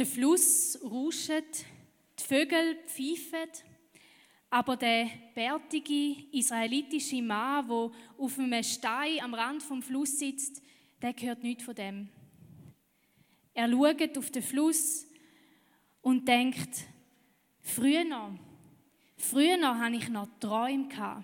Der Fluss rauscht, die Vögel pfeifen, aber der bärtige israelitische Mann, der auf einem Stein am Rand vom Fluss sitzt, der hört nichts von dem. Er schaut auf den Fluss und denkt, früher früher hatte ich noch Träume.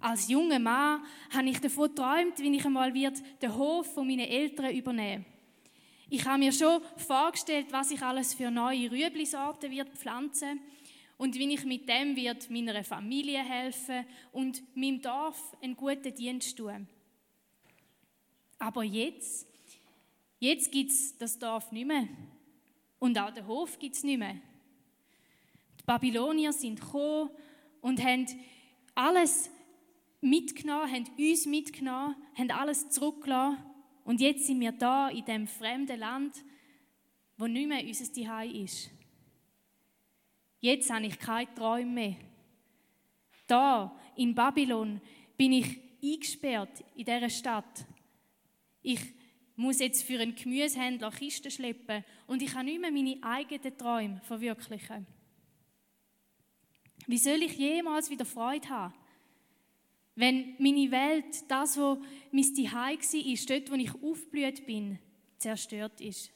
Als junger Mann habe ich davon geträumt, wie ich einmal den Hof von meinen Eltern übernehmen Ich habe mir schon vorgestellt, was ich alles für neue Rüeblisorten wird pflanzen und wie ich mit dem wird meiner Familie helfen und meinem Dorf einen guten Dienst tun. Aber jetzt, jetzt gibt es das Dorf nicht mehr und auch den Hof gibt es nicht mehr. Die Babylonier sind gekommen und haben alles mitgenommen, haben uns mitgenommen, haben alles zurückgelassen. Und jetzt sind wir da in dem fremden Land, wo nicht mehr unser Zuhause ist. Jetzt habe ich keine Träume mehr. Da, in Babylon, bin ich eingesperrt in dieser Stadt. Ich muss jetzt für einen Gemüsehändler Kisten schleppen und ich kann nicht mehr meine eigenen Träume verwirklichen. Wie soll ich jemals wieder Freude haben? Wenn meine Welt, das, wo mein Zuhause war, dort, wo ich aufgeblüht bin, zerstört ist.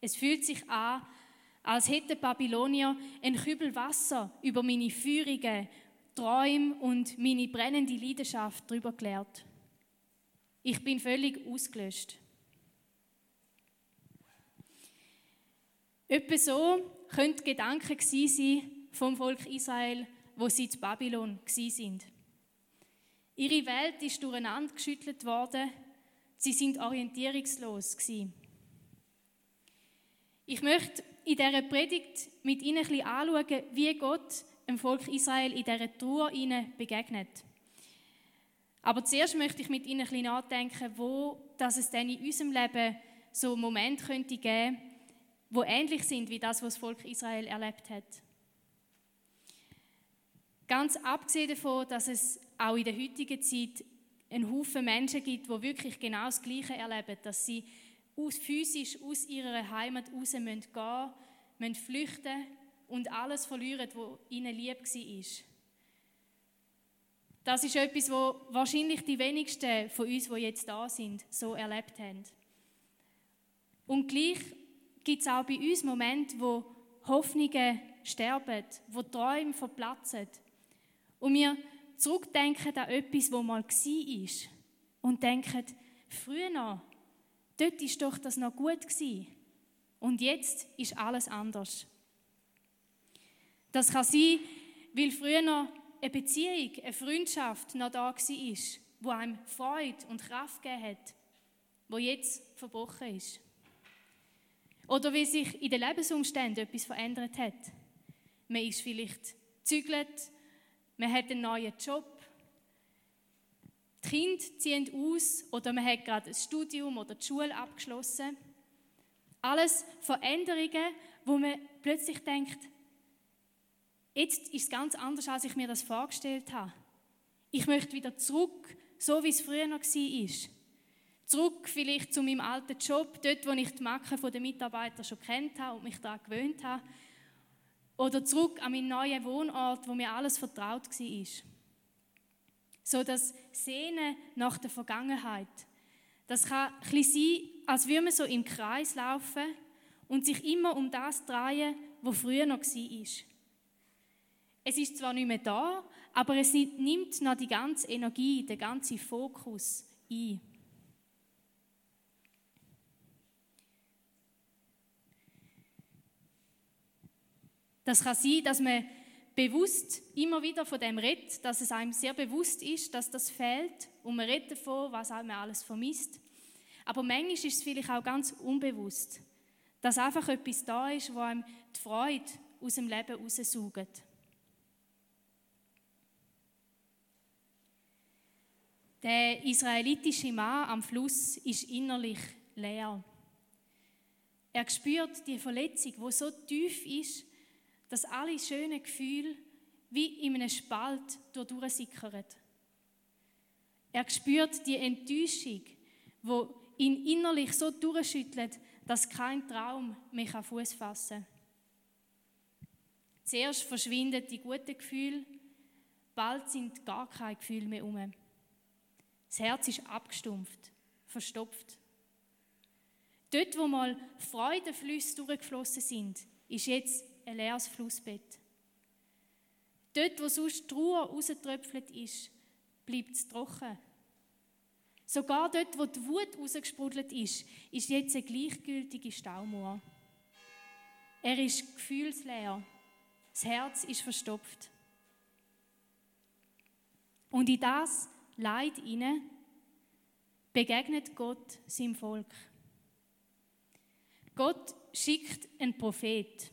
Es fühlt sich an, als hätte Babylonier ein Kübel Wasser über meine feurigen Träume und meine brennende Leidenschaft drüber geleert. Ich bin völlig ausgelöscht. Etwa so könnte Gedanken sein vom Volk Israel wo sie zu Babylon sind. Ihre Welt ist durcheinander geschüttelt worden. Sie sind orientierungslos. Ich möchte in dieser Predigt mit Ihnen ein bisschen anschauen, wie Gott dem Volk Israel in dieser Trauer begegnet. Aber zuerst möchte ich mit Ihnen ein bisschen nachdenken, wo dass es denn in unserem Leben so Momente könnte geben, wo ähnlich sind wie das, was das Volk Israel erlebt hat. Ganz abgesehen davon, dass es auch in der heutigen Zeit einen Haufen Menschen gibt, die wirklich genau das Gleiche erleben, dass sie aus, physisch aus ihrer Heimat raus gehen müssen, müssen flüchten und alles verlieren, was ihnen lieb war. Das ist etwas, was wahrscheinlich die wenigsten von uns, die jetzt da sind, so erlebt haben. Und gleich gibt es auch bei uns Momente, wo Hoffnungen sterben, wo Träume verplatzen, und wir zurückdenken an etwas, wo mal war und denken, früher noch, dort ist doch das noch gut gewesen. Und jetzt ist alles anders. Das kann sein, weil früher noch eine Beziehung, eine Freundschaft noch da war, wo einem Freude und Kraft gegeben hat, wo jetzt verbrochen ist. Oder wie sich in den Lebensumständen etwas verändert hat. Man ist vielleicht zügelt man hat einen neuen Job, die Kinder ziehen aus oder man hat gerade ein Studium oder die Schule abgeschlossen. Alles Veränderungen, wo man plötzlich denkt, jetzt ist es ganz anders, als ich mir das vorgestellt habe. Ich möchte wieder zurück, so wie es früher noch war. Zurück vielleicht zu meinem alten Job, dort, wo ich die Macken der Mitarbeiter schon kennt habe und mich daran gewöhnt habe. Oder zurück an meinen neuen Wohnort, wo mir alles vertraut war. So das Sehnen nach der Vergangenheit. Das kann ein sein, als würde man so im Kreis laufen und sich immer um das drehen, was früher noch war. Es ist zwar nicht mehr da, aber es nimmt noch die ganze Energie, den ganzen Fokus ein. Das kann sein, dass man bewusst immer wieder von dem redet, dass es einem sehr bewusst ist, dass das fehlt und man redet davon, was einem alles vermisst. Aber manchmal ist es vielleicht auch ganz unbewusst, dass einfach etwas da ist, wo einem die Freude aus dem Leben raussaugt. Der israelitische Mann am Fluss ist innerlich leer. Er spürt die Verletzung, wo so tief ist, dass alle schönen Gefühle wie in einem Spalt durchsickern. Er spürt die Enttäuschung, wo ihn innerlich so durchschüttelt, dass kein Traum mehr Fuß fassen kann. Zuerst verschwinden die guten Gefühle, bald sind gar keine Gefühle mehr um. Das Herz ist abgestumpft, verstopft. Dort, wo mal Freudenflüsse durchgeflossen sind, ist jetzt ein leeres Flussbett. Dort, wo sonst die Ruhe rausgetröpfelt ist, bleibt es trocken. Sogar dort, wo die Wut rausgesprudelt ist, ist jetzt eine gleichgültige Staumauer. Er ist gefühlsleer. Das Herz ist verstopft. Und in das Leid inne begegnet Gott seinem Volk. Gott schickt einen Prophet.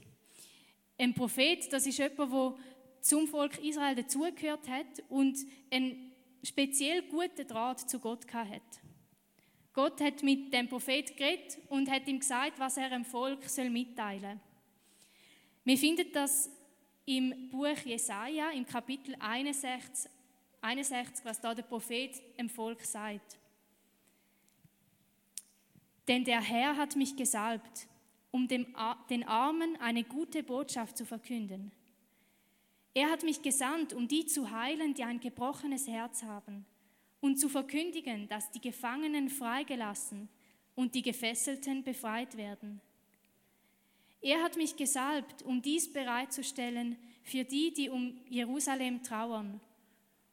Ein Prophet, das ist jemand, der zum Volk Israel dazugehört hat und einen speziell guten Draht zu Gott hat. Gott hat mit dem Prophet geredet und hat ihm gesagt, was er dem Volk mitteilen soll. Wir finden das im Buch Jesaja, im Kapitel 61, 61 was da der Prophet dem Volk sagt. Denn der Herr hat mich gesalbt, um dem, den Armen eine gute Botschaft zu verkünden. Er hat mich gesandt, um die zu heilen, die ein gebrochenes Herz haben, und zu verkündigen, dass die Gefangenen freigelassen und die Gefesselten befreit werden. Er hat mich gesalbt, um dies bereitzustellen für die, die um Jerusalem trauern,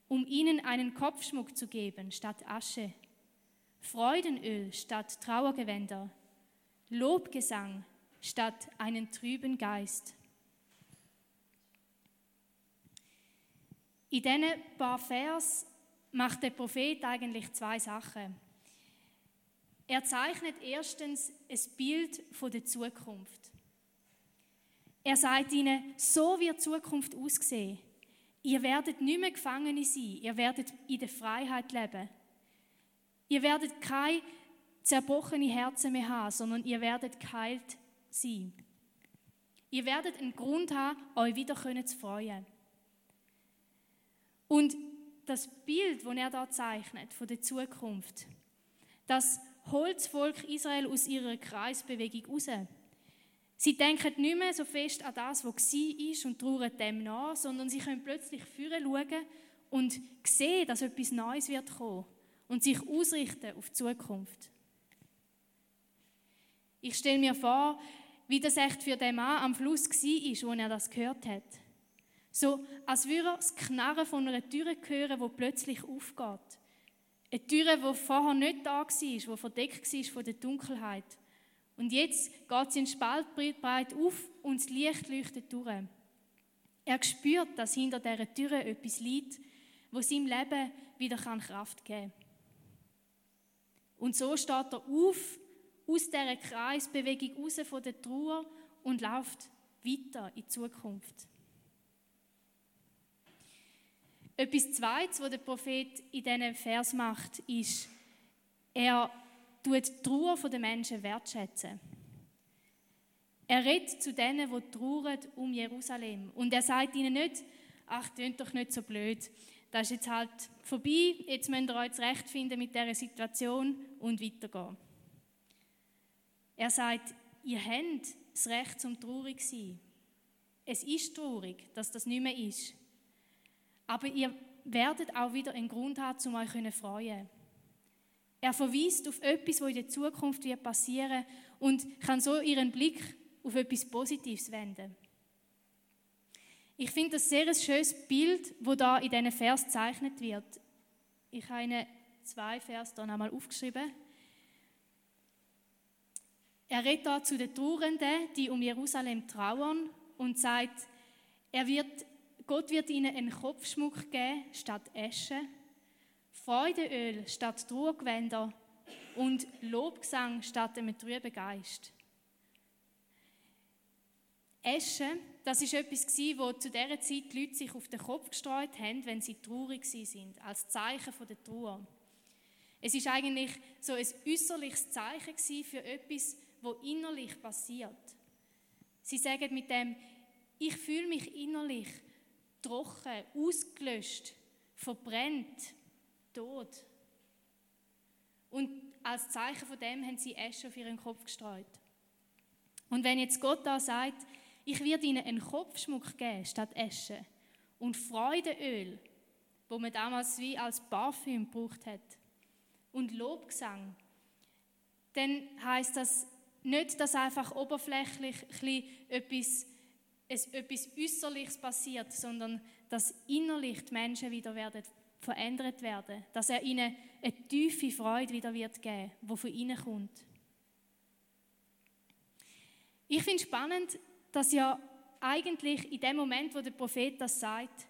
um ihnen einen Kopfschmuck zu geben statt Asche Freudenöl statt Trauergewänder, Lobgesang statt einen trüben Geist. In diesen paar Vers macht der Prophet eigentlich zwei Sachen. Er zeichnet erstens ein Bild von der Zukunft. Er sagt ihnen, so wird Zukunft aussehen. Ihr werdet nicht mehr Gefangene sein, ihr werdet in der Freiheit leben. Ihr werdet keine zerbrochene Herzen mehr haben, sondern ihr werdet geheilt sein. Ihr werdet einen Grund haben, euch wieder zu freuen. Und das Bild, das er da zeichnet von der Zukunft, das holt das Volk Israel aus ihrer Kreisbewegung raus. Sie denken nicht mehr so fest an das, was war und trauern dem nach, sondern sie können plötzlich führen schauen und sehen, dass etwas Neues wird kommen und sich ausrichten auf die Zukunft. Ich stelle mir vor, wie das echt für den Mann am Fluss war, als er das gehört hat. So, als würde er das Knarren von einer Tür hören, die plötzlich aufgeht. Eine Tür, die vorher nicht da war, die verdeckt war von der Dunkelheit. Und jetzt geht sie in Spalt breit auf und das Licht leuchtet durch. Er spürt, dass hinter dieser Tür etwas liegt, wo seinem Leben wieder Kraft geben kann. Und so steht er auf aus dieser Kreisbewegung raus von der Trauer und läuft weiter in die Zukunft. Etwas Zweites, was der Prophet in diesem Vers macht, ist, er tut die Trauer der Menschen wertschätzen. Er redet zu denen, die trauern um Jerusalem. Und er sagt ihnen nicht, ach, tönt doch nicht so blöd das ist jetzt halt vorbei, jetzt müsst ihr euch zurechtfinden mit dieser Situation und weitergehen. Er sagt, ihr habt das Recht zum traurig sein. Es ist traurig, dass das nicht mehr ist. Aber ihr werdet auch wieder einen Grund haben, um euch zu freuen. Er verweist auf etwas, was in der Zukunft wird passieren und kann so ihren Blick auf etwas Positives wenden. Ich finde das sehr ein schönes Bild, wo da in diesen Vers gezeichnet wird. Ich habe Ihnen zwei Vers hier einmal aufgeschrieben. Er redet da zu den Trauernden, die um Jerusalem trauern und sagt, er wird, Gott wird ihnen einen Kopfschmuck geben statt Asche, Freudeöl statt Trauergewänder und Lobgesang statt einem trüben Geist. Asche das ist etwas wo zu dieser Zeit die Leute sich auf den Kopf gestreut haben, wenn sie traurig sind, als Zeichen der Trauer. Es ist eigentlich so ein äußerliches Zeichen für etwas, wo innerlich passiert. Sie sagen mit dem, ich fühle mich innerlich trocken, ausgelöscht, verbrennt, tot. Und als Zeichen von dem haben sie Asche auf ihren Kopf gestreut. Und wenn jetzt Gott da sagt, ich werde ihnen einen Kopfschmuck geben statt Asche und Freudeöl, wo man damals wie als Parfüm gebraucht hat, und Lobgesang, dann heißt das nicht, dass einfach oberflächlich etwas, etwas Äußerliches passiert, sondern dass innerlich die Menschen wieder werden verändert werden, dass er ihnen eine tiefe Freude wieder wird geben, die von ihnen kommt. Ich finde es spannend, dass ja eigentlich in dem Moment, wo der Prophet das sagt,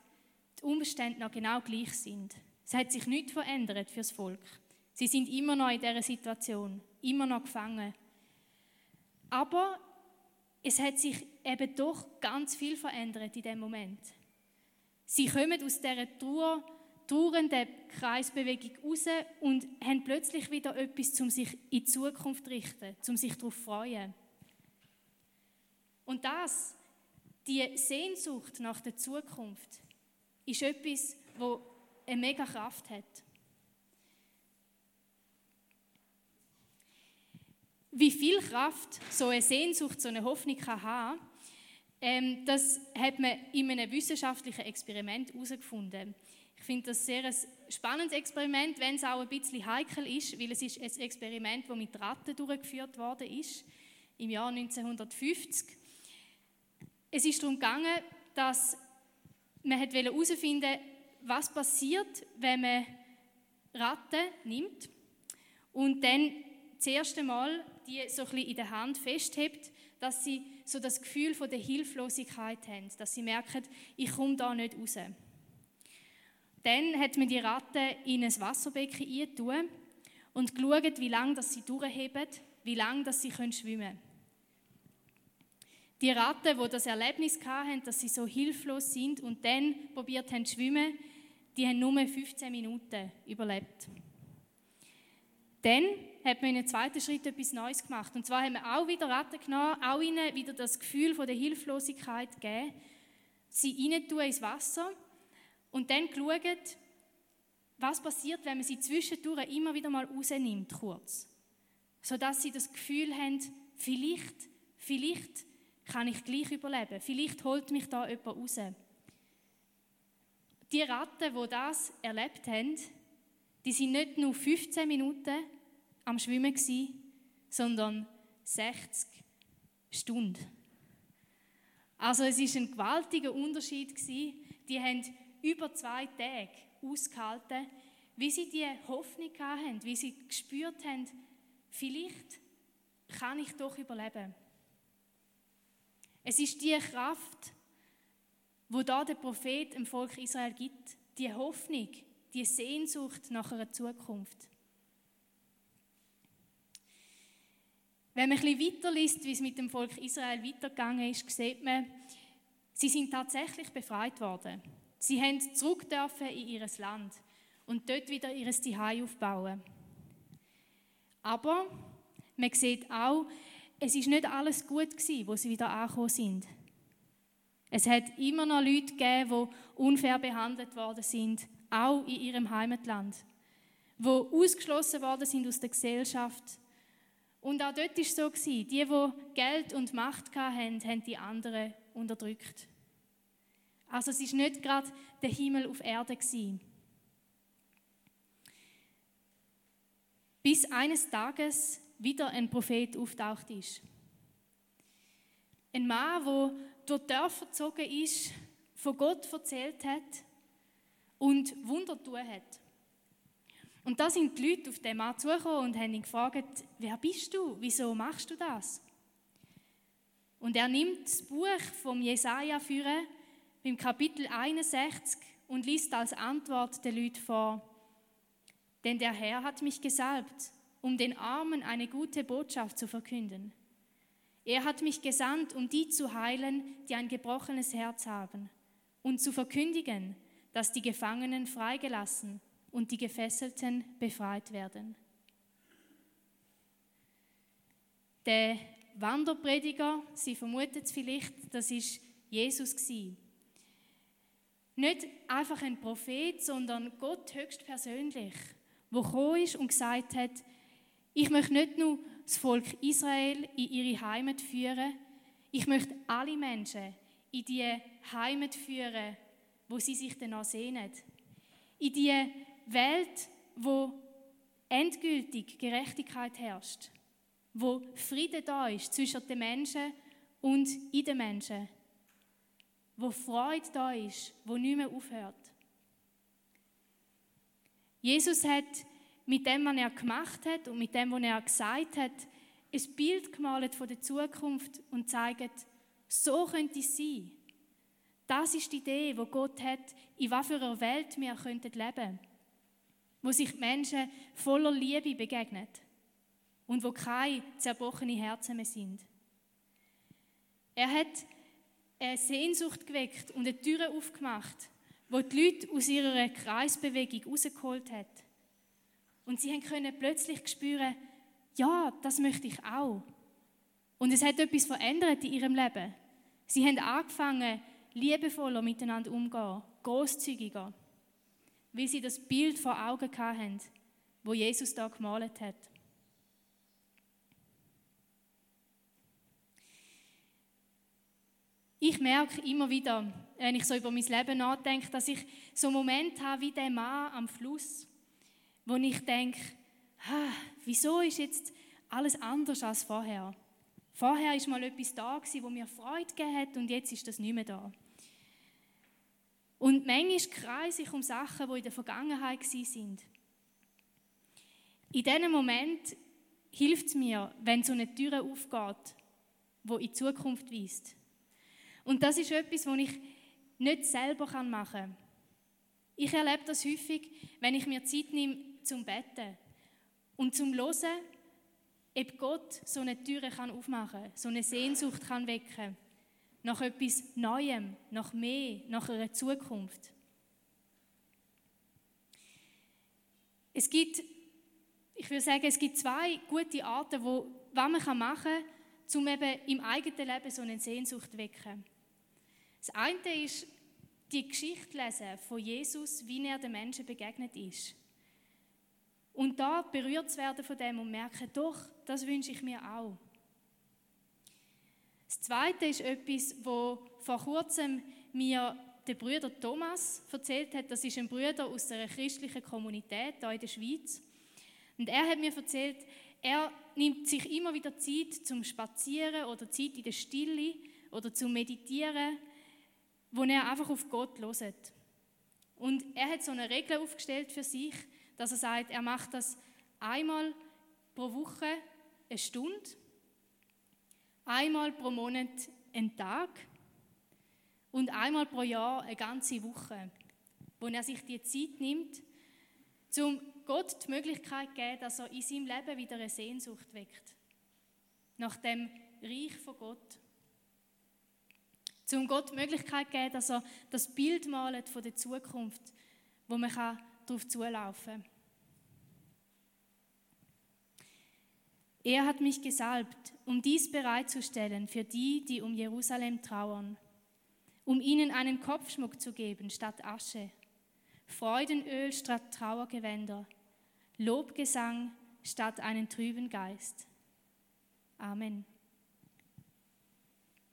die Umstände noch genau gleich sind. Es hat sich nichts verändert fürs Volk. Sie sind immer noch in dieser Situation, immer noch gefangen. Aber es hat sich eben doch ganz viel verändert in dem Moment. Sie kommen aus dieser Trauer, trauernden Kreisbewegung raus und haben plötzlich wieder etwas, um sich in die Zukunft zu richten, um sich darauf zu freuen. Und das, die Sehnsucht nach der Zukunft, ist etwas, wo eine mega Kraft hat. Wie viel Kraft so eine Sehnsucht, so eine Hoffnung kann haben, ähm, das hat man in einem wissenschaftlichen Experiment herausgefunden. Ich finde das sehr ein spannendes Experiment, wenn es auch ein bisschen heikel ist, weil es ist ein Experiment, das mit Ratten durchgeführt worden ist, im Jahr 1950. Es ist darum gegangen, dass man herausfinden wollte, was passiert, wenn man Ratten nimmt und dann das erste Mal die so ein in der Hand festhebt, dass sie so das Gefühl von der Hilflosigkeit haben, dass sie merken, ich komme da nicht raus. Dann hat man die Ratten in ein Wasserbecken eingetan und geschaut, wie lange sie durchheben, wie lange sie schwimmen können. Die Ratten, die das Erlebnis hatten, dass sie so hilflos sind und dann probiert haben zu schwimmen, die haben nur 15 Minuten überlebt. Dann hat man in einem zweiten Schritt etwas Neues gemacht. Und zwar haben wir auch wieder Ratten genommen, auch ihnen wieder das Gefühl von der Hilflosigkeit gegeben, sie reintun ins Wasser und dann geschaut, was passiert, wenn man sie zwischendurch immer wieder mal rausnimmt, kurz. Sodass sie das Gefühl haben, vielleicht, vielleicht kann ich gleich überleben. Vielleicht holt mich da jemand raus. Die Ratten, die das erlebt haben, die sind nicht nur 15 Minuten am Schwimmen gewesen, sondern 60 Stunden. Also es ist ein gewaltiger Unterschied gewesen. Die haben über zwei Tage ausgehalten, wie sie die Hoffnung hatten, wie sie gespürt haben, vielleicht kann ich doch überleben. Es ist die Kraft, wo da der Prophet im Volk Israel gibt, die Hoffnung, die Sehnsucht nach einer Zukunft. Wenn man ein bisschen weiterliest, wie es mit dem Volk Israel weitergegangen ist, sieht man, sie sind tatsächlich befreit worden. Sie haben zurück dürfen in ihr Land und dort wieder ihr Zuhause aufbauen. Aber man sieht auch, es ist nicht alles gut gewesen, wo sie wieder angekommen sind. Es hat immer noch Leute gegeben, die unfair behandelt worden sind, auch in ihrem Heimatland, die ausgeschlossen worden sind aus der Gesellschaft. Und auch dort war es so, die, die Geld und Macht hatten, haben die anderen unterdrückt. Also es ist nicht gerade der Himmel auf Erde. Bis eines Tages wieder ein Prophet auftaucht ist. Ein Mann, der durch Dörfer gezogen ist, von Gott erzählt hat und Wunder tun hat. Und da sind die Leute auf den Mann zugekommen und haben ihn gefragt, wer bist du? Wieso machst du das? Und er nimmt das Buch vom Jesaja führen, im Kapitel 61 und liest als Antwort den Leuten vor. Denn der Herr hat mich gesalbt, um den Armen eine gute Botschaft zu verkünden. Er hat mich gesandt, um die zu heilen, die ein gebrochenes Herz haben, und zu verkündigen, dass die Gefangenen freigelassen und die Gefesselten befreit werden. Der Wanderprediger, Sie vermuten es vielleicht, das ist Jesus. Nicht einfach ein Prophet, sondern Gott höchstpersönlich, wo gekommen ist und gesagt hat, ich möchte nicht nur das Volk Israel in ihre Heimat führen. Ich möchte alle Menschen in die Heimat führen, wo sie sich danach sehnen. In die Welt, wo endgültig Gerechtigkeit herrscht, wo Friede da ist zwischen den Menschen und in den Menschen, wo Freude da ist, wo nicht mehr aufhört. Jesus hat mit dem, was er gemacht hat und mit dem, was er gesagt hat, ein Bild gemalt von der Zukunft und zeigt, so könnte es sein. Das ist die Idee, wo Gott hat, in was für einer Welt wir könnten leben wo sich Menschen voller Liebe begegnen und wo keine zerbrochenen Herzen mehr sind. Er hat eine Sehnsucht geweckt und eine Tür aufgemacht, wo die Leute aus ihrer Kreisbewegung rausgeholt hat. Und sie können plötzlich spüren, ja, das möchte ich auch. Und es hat etwas verändert in ihrem Leben. Sie haben angefangen, liebevoller miteinander umzugehen, großzügiger wie sie das Bild vor Augen hatten, wo Jesus da gemalt hat. Ich merke immer wieder, wenn ich so über mein Leben nachdenke, dass ich so einen Moment habe wie der Mann am Fluss, wo ich denke, wieso ist jetzt alles anders als vorher? Vorher ist mal etwas da gewesen, wo mir Freude gegeben hat und jetzt ist das nicht mehr da. Und manchmal kreise ich um Sachen, die in der Vergangenheit sind. In diesem Moment hilft es mir, wenn so eine Tür aufgeht, wo in die Zukunft weist. Und das ist etwas, was ich nicht selber machen kann. Ich erlebe das häufig, wenn ich mir Zeit nehme zum Betten und zum Hören, ob Gott so eine Tür aufmachen kann, so eine Sehnsucht kann wecken nach etwas Neuem, nach mehr, nach einer Zukunft. Es gibt, ich würde sagen, es gibt zwei gute Arten, wo, was man machen kann, um eben im eigenen Leben so eine Sehnsucht zu wecken. Das eine ist die Geschichte lesen von Jesus, wie er den Menschen begegnet ist. Und da berührt zu werden von dem und merken, doch, das wünsche ich mir auch. Das Zweite ist etwas, wo vor kurzem mir der Bruder Thomas erzählt hat. Das ist ein Bruder aus einer christlichen Kommunität hier in der Schweiz. Und er hat mir erzählt, er nimmt sich immer wieder Zeit zum Spazieren oder Zeit in der Stille oder zum Meditieren, wo er einfach auf Gott loset. Und er hat so eine Regel aufgestellt für sich, dass er sagt, er macht das einmal pro Woche eine Stunde einmal pro Monat einen Tag und einmal pro Jahr eine ganze Woche, wo er sich die Zeit nimmt, um Gott die Möglichkeit zu geben, dass er in seinem Leben wieder eine Sehnsucht weckt. Nach dem Reich von Gott. Um Gott die Möglichkeit zu geben, dass er das Bild malt von der Zukunft, wo man darauf zulaufen kann. Er hat mich gesalbt, um dies bereitzustellen für die, die um Jerusalem trauern, um ihnen einen Kopfschmuck zu geben statt Asche, Freudenöl statt Trauergewänder, Lobgesang statt einen trüben Geist. Amen.